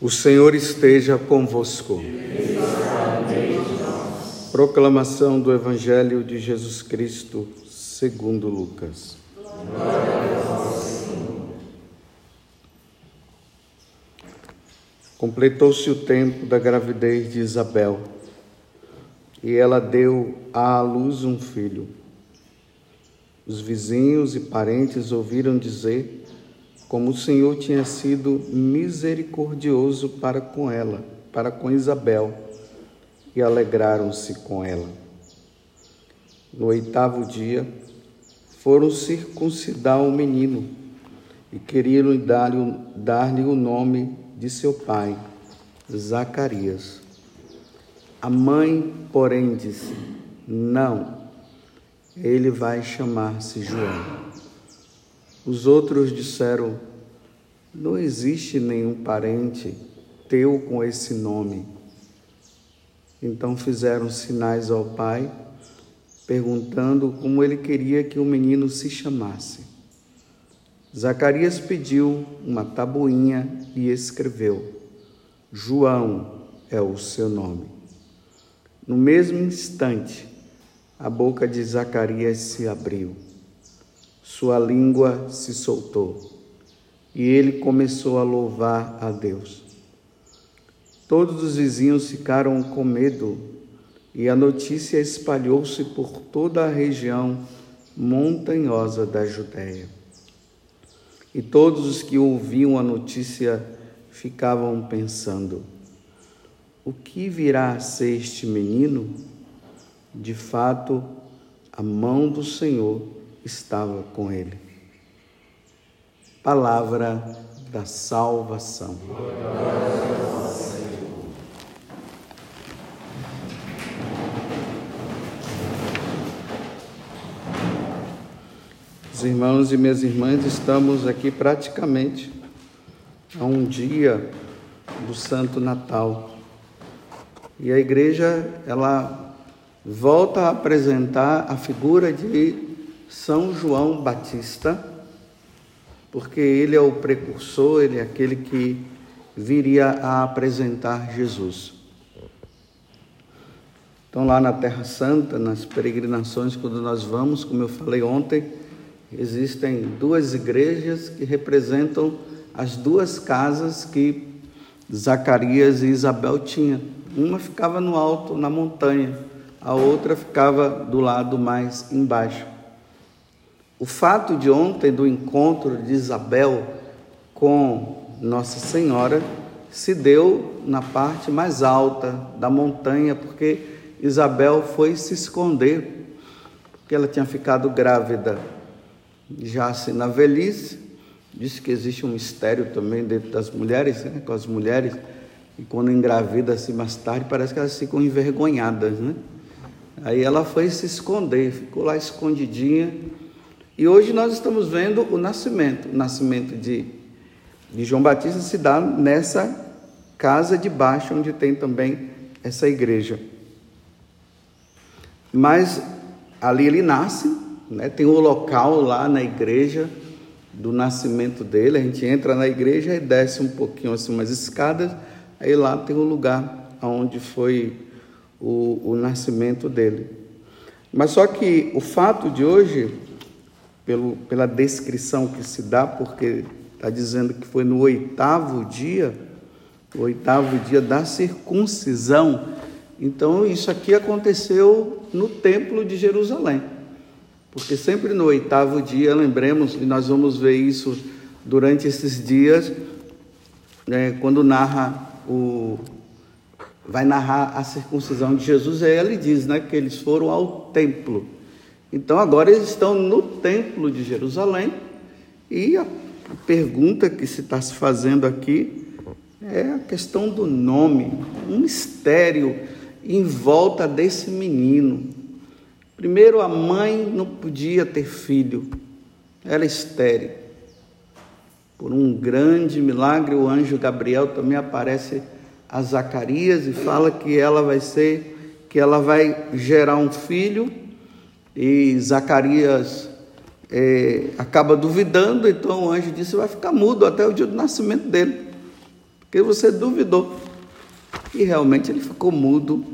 O Senhor esteja convosco. Proclamação do Evangelho de Jesus Cristo, segundo Lucas. Completou-se o tempo da gravidez de Isabel e ela deu à luz um filho. Os vizinhos e parentes ouviram dizer como o Senhor tinha sido misericordioso para com ela, para com Isabel, e alegraram-se com ela. No oitavo dia, foram circuncidar o menino e queriam dar-lhe dar o nome de seu pai, Zacarias. A mãe, porém, disse: Não, ele vai chamar-se João. Os outros disseram: Não existe nenhum parente teu com esse nome. Então fizeram sinais ao pai, perguntando como ele queria que o menino se chamasse. Zacarias pediu uma tabuinha e escreveu: João é o seu nome. No mesmo instante, a boca de Zacarias se abriu, sua língua se soltou e ele começou a louvar a Deus. Todos os vizinhos ficaram com medo e a notícia espalhou-se por toda a região montanhosa da Judéia. E todos os que ouviam a notícia ficavam pensando: o que virá a ser este menino? De fato, a mão do Senhor estava com ele. Palavra da salvação. Os irmãos e minhas irmãs, estamos aqui praticamente a um dia do Santo Natal. E a igreja, ela volta a apresentar a figura de São João Batista, porque ele é o precursor, ele é aquele que viria a apresentar Jesus. Então, lá na Terra Santa, nas peregrinações, quando nós vamos, como eu falei ontem, existem duas igrejas que representam as duas casas que Zacarias e Isabel tinham. Uma ficava no alto, na montanha, a outra ficava do lado mais embaixo. O fato de ontem do encontro de Isabel com Nossa Senhora se deu na parte mais alta da montanha, porque Isabel foi se esconder, porque ela tinha ficado grávida já assim na velhice. Diz que existe um mistério também dentro das mulheres, né, com as mulheres e quando engravida assim mais tarde, parece que elas ficam envergonhadas, né? Aí ela foi se esconder, ficou lá escondidinha. E hoje nós estamos vendo o nascimento. O nascimento de, de João Batista se dá nessa casa de baixo, onde tem também essa igreja. Mas ali ele nasce, né? tem o um local lá na igreja do nascimento dele. A gente entra na igreja e desce um pouquinho assim umas escadas Aí lá tem o lugar onde foi o, o nascimento dele. Mas só que o fato de hoje, pelo, pela descrição que se dá, porque está dizendo que foi no oitavo dia, o oitavo dia da circuncisão. Então, isso aqui aconteceu no Templo de Jerusalém. Porque sempre no oitavo dia, lembremos, e nós vamos ver isso durante esses dias, né, quando narra o, vai narrar a circuncisão de Jesus, e ele diz né, que eles foram ao templo. Então agora eles estão no templo de Jerusalém, e a pergunta que se está se fazendo aqui é a questão do nome, um mistério em volta desse menino. Primeiro, a mãe não podia ter filho, era estéril. Por um grande milagre, o anjo Gabriel também aparece a Zacarias e fala que ela vai ser, que ela vai gerar um filho, e Zacarias é, acaba duvidando, então o anjo disse: vai ficar mudo até o dia do nascimento dele, porque você duvidou. E realmente ele ficou mudo.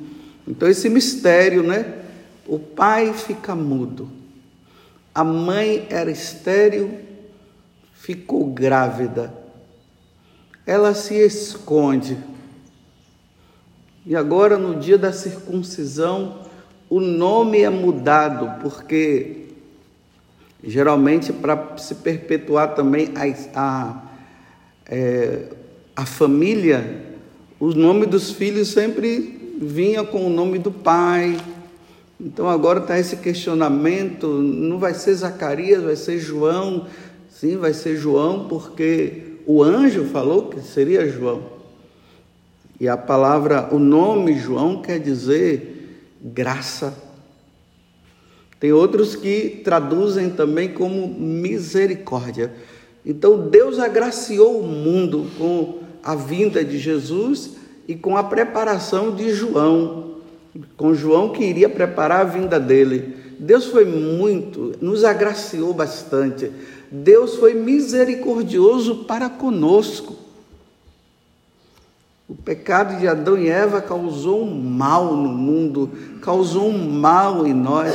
Então, esse mistério, né? O pai fica mudo, a mãe era estéril, ficou grávida, ela se esconde. E agora, no dia da circuncisão, o nome é mudado, porque geralmente para se perpetuar também a, a, é, a família, o nome dos filhos sempre vinha com o nome do pai. Então agora está esse questionamento: não vai ser Zacarias, vai ser João. Sim, vai ser João, porque o anjo falou que seria João. E a palavra, o nome João quer dizer graça tem outros que traduzem também como misericórdia. Então Deus agraciou o mundo com a vinda de Jesus e com a preparação de João, com João que iria preparar a vinda dele. Deus foi muito, nos agraciou bastante. Deus foi misericordioso para conosco. O pecado de Adão e Eva causou um mal no mundo, causou um mal em nós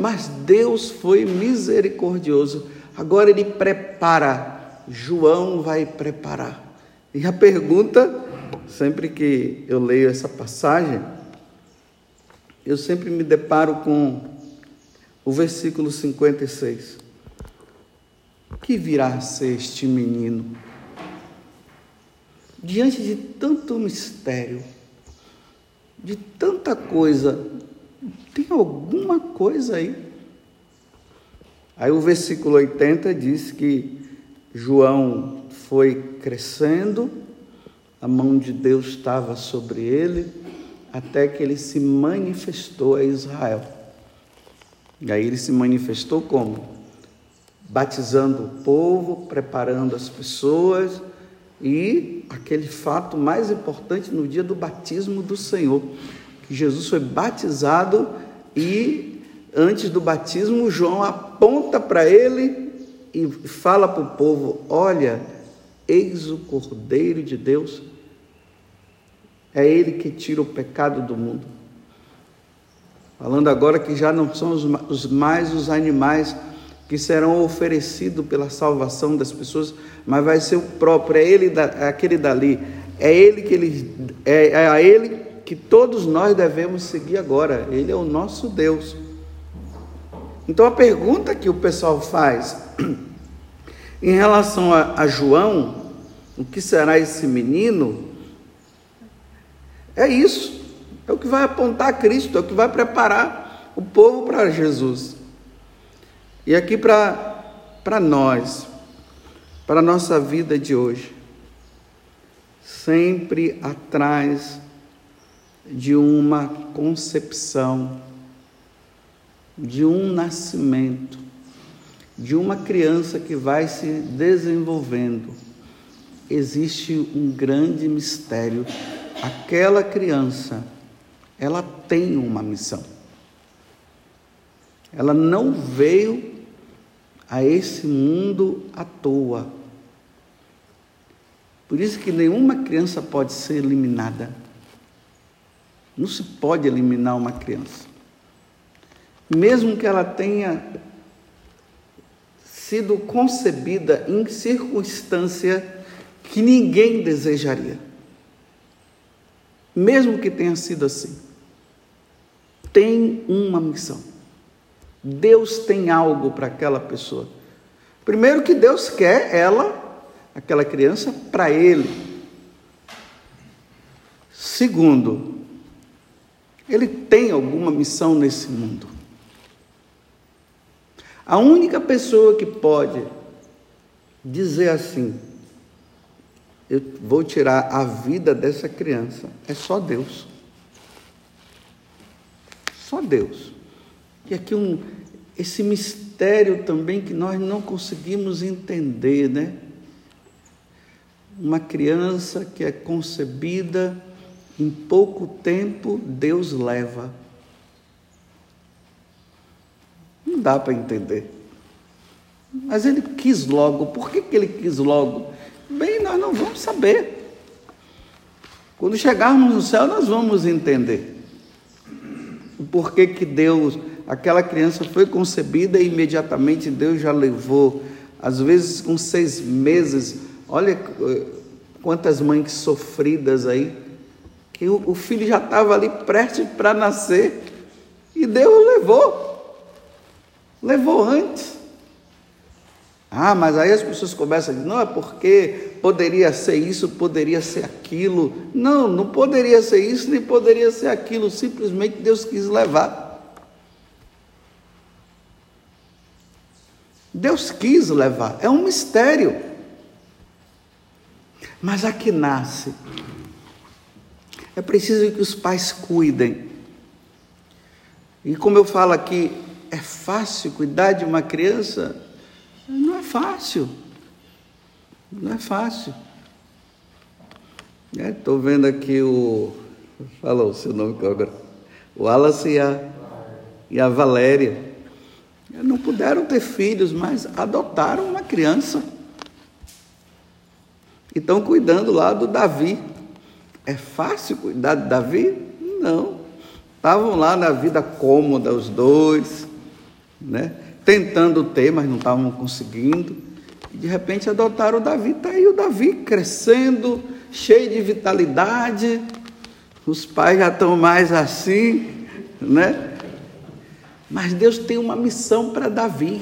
mas Deus foi misericordioso. Agora ele prepara, João vai preparar. E a pergunta, sempre que eu leio essa passagem, eu sempre me deparo com o versículo 56. Que virá a ser este menino? Diante de tanto mistério, de tanta coisa tem alguma coisa aí. Aí o versículo 80 diz que João foi crescendo, a mão de Deus estava sobre ele, até que ele se manifestou a Israel. E aí ele se manifestou como? Batizando o povo, preparando as pessoas e aquele fato mais importante no dia do batismo do Senhor, Jesus foi batizado e antes do batismo, João aponta para ele e fala para o povo: Olha, eis o Cordeiro de Deus, é ele que tira o pecado do mundo. Falando agora que já não são os mais os animais que serão oferecidos pela salvação das pessoas, mas vai ser o próprio, é ele, é aquele dali, é ele que ele, é, é a ele que todos nós devemos seguir agora. Ele é o nosso Deus. Então a pergunta que o pessoal faz em relação a, a João, o que será esse menino? É isso. É o que vai apontar a Cristo, é o que vai preparar o povo para Jesus. E aqui para nós, para a nossa vida de hoje, sempre atrás de uma concepção, de um nascimento, de uma criança que vai se desenvolvendo. Existe um grande mistério. Aquela criança, ela tem uma missão. Ela não veio a esse mundo à toa. Por isso que nenhuma criança pode ser eliminada. Não se pode eliminar uma criança. Mesmo que ela tenha sido concebida em circunstância que ninguém desejaria. Mesmo que tenha sido assim. Tem uma missão. Deus tem algo para aquela pessoa. Primeiro que Deus quer ela, aquela criança, para ele. Segundo, ele tem alguma missão nesse mundo. A única pessoa que pode dizer assim, eu vou tirar a vida dessa criança, é só Deus. Só Deus. E aqui um, esse mistério também que nós não conseguimos entender, né? Uma criança que é concebida em pouco tempo, Deus leva. Não dá para entender. Mas ele quis logo. Por que, que ele quis logo? Bem, nós não vamos saber. Quando chegarmos no céu, nós vamos entender o porquê que Deus, aquela criança foi concebida e imediatamente Deus já levou, às vezes com seis meses. Olha eh, quantas mães sofridas aí, que o, filho já estava ali prestes para nascer e Deus levou, levou antes. Ah, mas aí as pessoas começam a dizer, não, é porque poderia ser isso, poderia ser aquilo. Não, não poderia ser isso, nem poderia ser aquilo. Simplesmente Deus quis levar. Deus quis levar. É um mistério. Mas aqui nasce. É preciso que os pais cuidem. E como eu falo aqui, é fácil cuidar de uma criança? Não é fácil. Não é fácil. Estou é, vendo aqui o. Falou o seu nome agora. O Wallace e a, e a Valéria. Não puderam ter filhos, mas adotaram uma criança. E estão cuidando lá do Davi. É fácil cuidar de Davi? Não. Estavam lá na vida cômoda os dois, né? tentando ter, mas não estavam conseguindo. E de repente adotaram o Davi. Está aí o Davi crescendo, cheio de vitalidade. Os pais já estão mais assim, né? Mas Deus tem uma missão para Davi.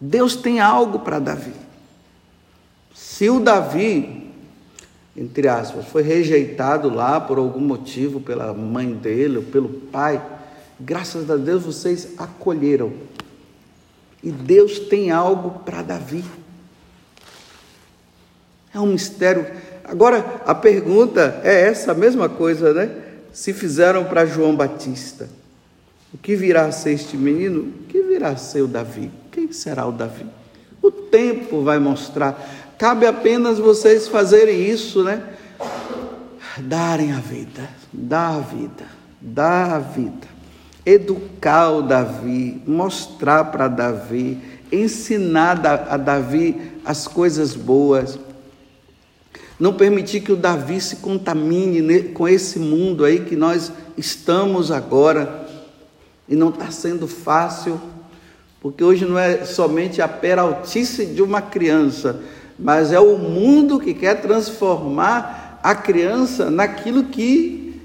Deus tem algo para Davi. Se o Davi, entre aspas, foi rejeitado lá por algum motivo pela mãe dele ou pelo pai, Graças a Deus vocês acolheram. E Deus tem algo para Davi. É um mistério. Agora, a pergunta é essa mesma coisa, né? Se fizeram para João Batista, o que virá a ser este menino? O que virá a ser o Davi? Quem será o Davi? O tempo vai mostrar. Cabe apenas vocês fazerem isso, né? Darem a vida, dar a vida, dar a vida educar o Davi, mostrar para Davi, ensinar a Davi as coisas boas. Não permitir que o Davi se contamine com esse mundo aí que nós estamos agora. E não está sendo fácil, porque hoje não é somente a peraltice de uma criança, mas é o mundo que quer transformar a criança naquilo que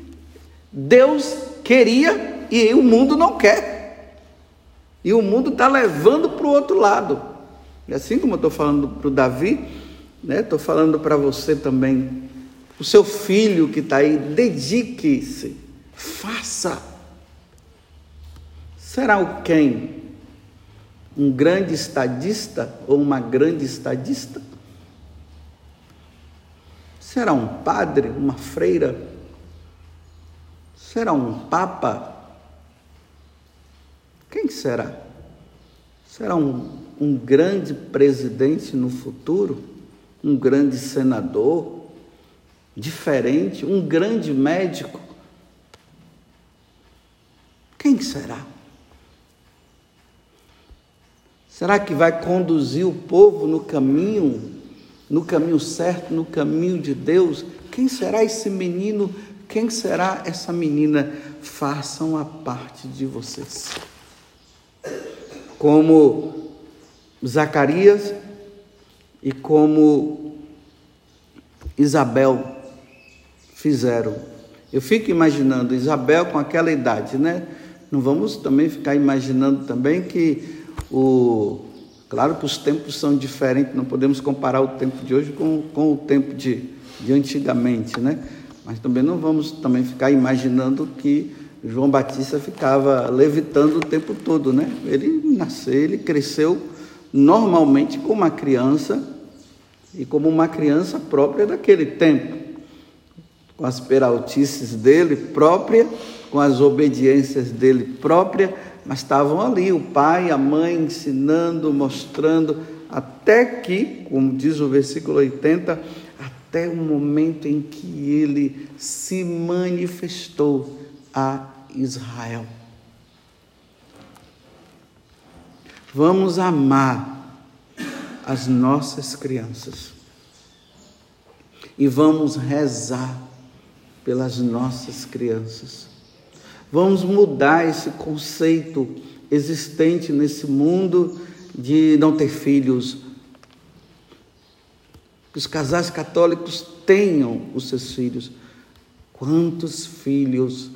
Deus queria e o mundo não quer. E o mundo está levando para o outro lado. E assim como eu estou falando para o Davi, estou né, falando para você também. O seu filho que está aí, dedique-se, faça. Será o quem? Um grande estadista ou uma grande estadista? Será um padre, uma freira? Será um papa? Quem será? Será um, um grande presidente no futuro? Um grande senador? Diferente? Um grande médico? Quem será? Será que vai conduzir o povo no caminho, no caminho certo, no caminho de Deus? Quem será esse menino? Quem será essa menina? Façam a parte de vocês como Zacarias e como Isabel fizeram. Eu fico imaginando Isabel com aquela idade, né? Não vamos também ficar imaginando também que o claro que os tempos são diferentes, não podemos comparar o tempo de hoje com, com o tempo de, de antigamente, né? Mas também não vamos também ficar imaginando que João Batista ficava levitando o tempo todo, né? Ele nasceu, ele cresceu normalmente como uma criança e como uma criança própria daquele tempo, com as peraltices dele própria, com as obediências dele própria, mas estavam ali o pai a mãe ensinando, mostrando, até que, como diz o versículo 80, até o momento em que ele se manifestou a Israel. Vamos amar as nossas crianças. E vamos rezar pelas nossas crianças. Vamos mudar esse conceito existente nesse mundo de não ter filhos. Que os casais católicos tenham os seus filhos. Quantos filhos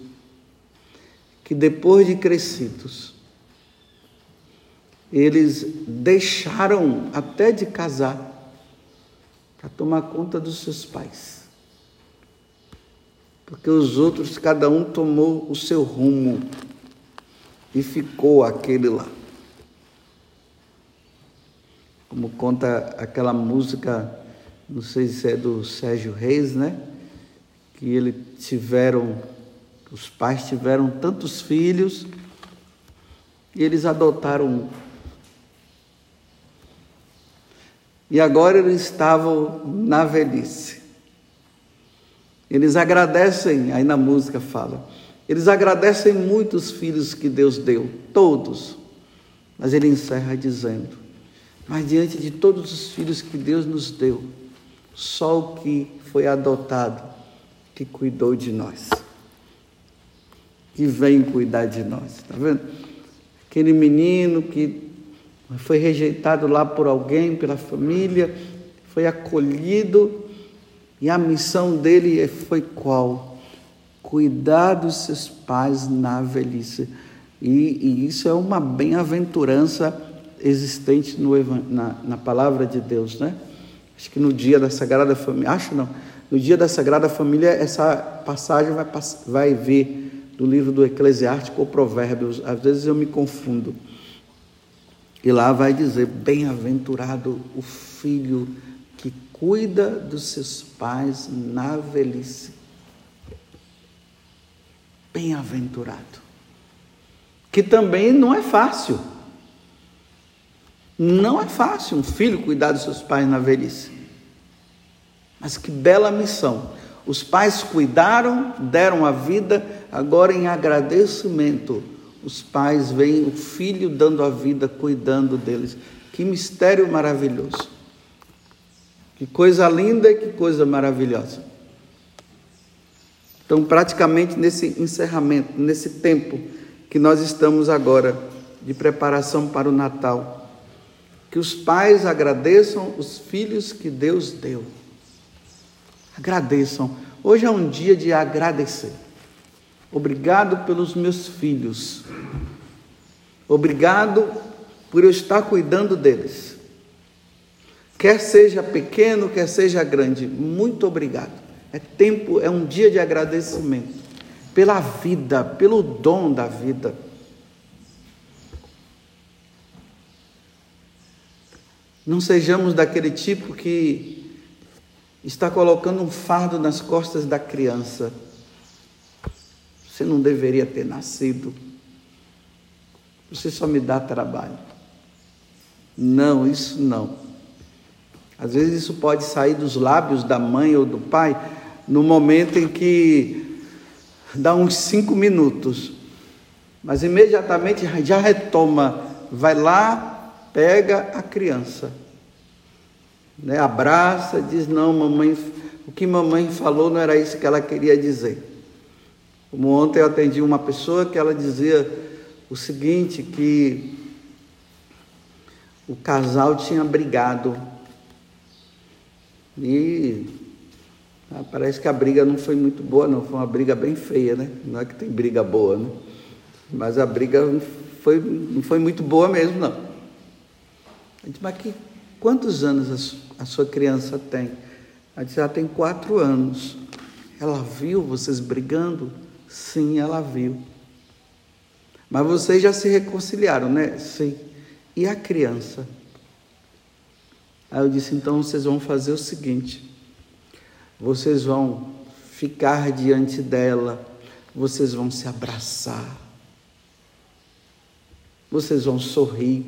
que depois de crescidos, eles deixaram até de casar para tomar conta dos seus pais. Porque os outros, cada um tomou o seu rumo e ficou aquele lá. Como conta aquela música, não sei se é do Sérgio Reis, né? Que eles tiveram, os pais tiveram tantos filhos e eles adotaram um. E agora eles estavam na velhice. Eles agradecem, aí na música fala, eles agradecem muito os filhos que Deus deu, todos. Mas ele encerra dizendo: Mas diante de todos os filhos que Deus nos deu, só o que foi adotado, que cuidou de nós, que vem cuidar de nós, está vendo? Aquele menino que foi rejeitado lá por alguém, pela família, foi acolhido e a missão dele foi qual? Cuidar dos seus pais na velhice. E, e isso é uma bem-aventurança existente no, na, na palavra de Deus, né? Acho que no dia da Sagrada Família, acho não, no dia da Sagrada Família, essa passagem vai, vai vir do livro do Eclesiástico ou Provérbios, às vezes eu me confundo. E lá vai dizer: Bem-aventurado o filho cuida dos seus pais na velhice. Bem-aventurado. Que também não é fácil. Não é fácil um filho cuidar dos seus pais na velhice. Mas que bela missão. Os pais cuidaram, deram a vida, agora em agradecimento, os pais veem o filho dando a vida, cuidando deles. Que mistério maravilhoso. Que coisa linda e que coisa maravilhosa. Então, praticamente nesse encerramento, nesse tempo que nós estamos agora de preparação para o Natal, que os pais agradeçam os filhos que Deus deu. Agradeçam. Hoje é um dia de agradecer. Obrigado pelos meus filhos. Obrigado por eu estar cuidando deles. Quer seja pequeno, quer seja grande, muito obrigado. É tempo, é um dia de agradecimento pela vida, pelo dom da vida. Não sejamos daquele tipo que está colocando um fardo nas costas da criança. Você não deveria ter nascido. Você só me dá trabalho. Não, isso não. Às vezes isso pode sair dos lábios da mãe ou do pai no momento em que dá uns cinco minutos, mas imediatamente já retoma, vai lá, pega a criança, né? abraça, diz: Não, mamãe, o que mamãe falou não era isso que ela queria dizer. Como ontem eu atendi uma pessoa que ela dizia o seguinte: que o casal tinha brigado e ah, parece que a briga não foi muito boa, não. Foi uma briga bem feia, né? Não é que tem briga boa, né? Mas a briga não foi, não foi muito boa mesmo, não. A gente, mas que, quantos anos a, a sua criança tem? Ela disse, ela tem quatro anos. Ela viu vocês brigando? Sim, ela viu. Mas vocês já se reconciliaram, né? Sim. E a criança? Aí eu disse: então vocês vão fazer o seguinte: vocês vão ficar diante dela, vocês vão se abraçar, vocês vão sorrir,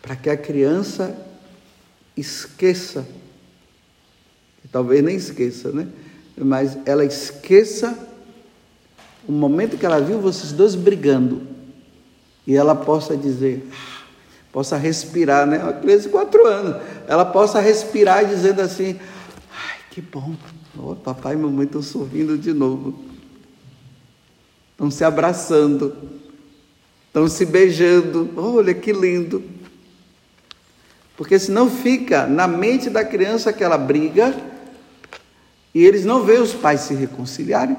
para que a criança esqueça, talvez nem esqueça, né? Mas ela esqueça o momento que ela viu vocês dois brigando e ela possa dizer, possa respirar, né? Uma criança de quatro anos, ela possa respirar dizendo assim, ai, que bom, oh, papai e mamãe estão sorrindo de novo, estão se abraçando, estão se beijando, olha que lindo. Porque senão fica na mente da criança aquela briga e eles não veem os pais se reconciliarem.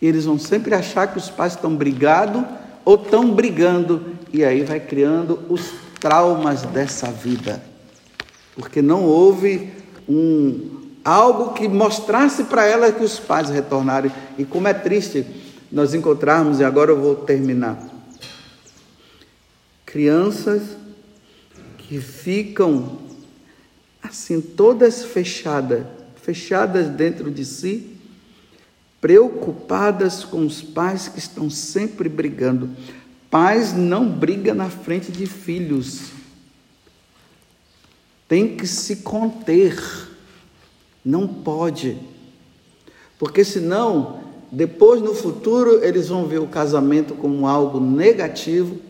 E eles vão sempre achar que os pais estão brigando ou estão brigando e aí vai criando os traumas dessa vida. Porque não houve um algo que mostrasse para ela que os pais retornaram. E como é triste nós encontrarmos, e agora eu vou terminar. Crianças que ficam assim, todas fechadas, fechadas dentro de si, preocupadas com os pais que estão sempre brigando. Pais não brigam na frente de filhos. Tem que se conter. Não pode. Porque senão, depois no futuro, eles vão ver o casamento como algo negativo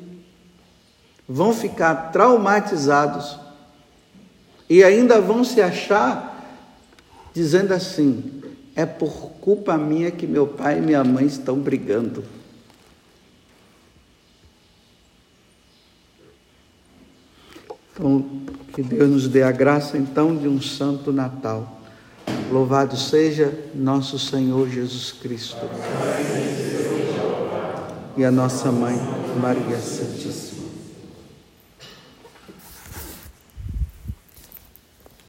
vão ficar traumatizados e ainda vão se achar dizendo assim: é por culpa minha que meu pai e minha mãe estão brigando. Então, que Deus nos dê a graça então de um santo Natal. Louvado seja nosso Senhor Jesus Cristo. E a nossa mãe, Maria Santíssima.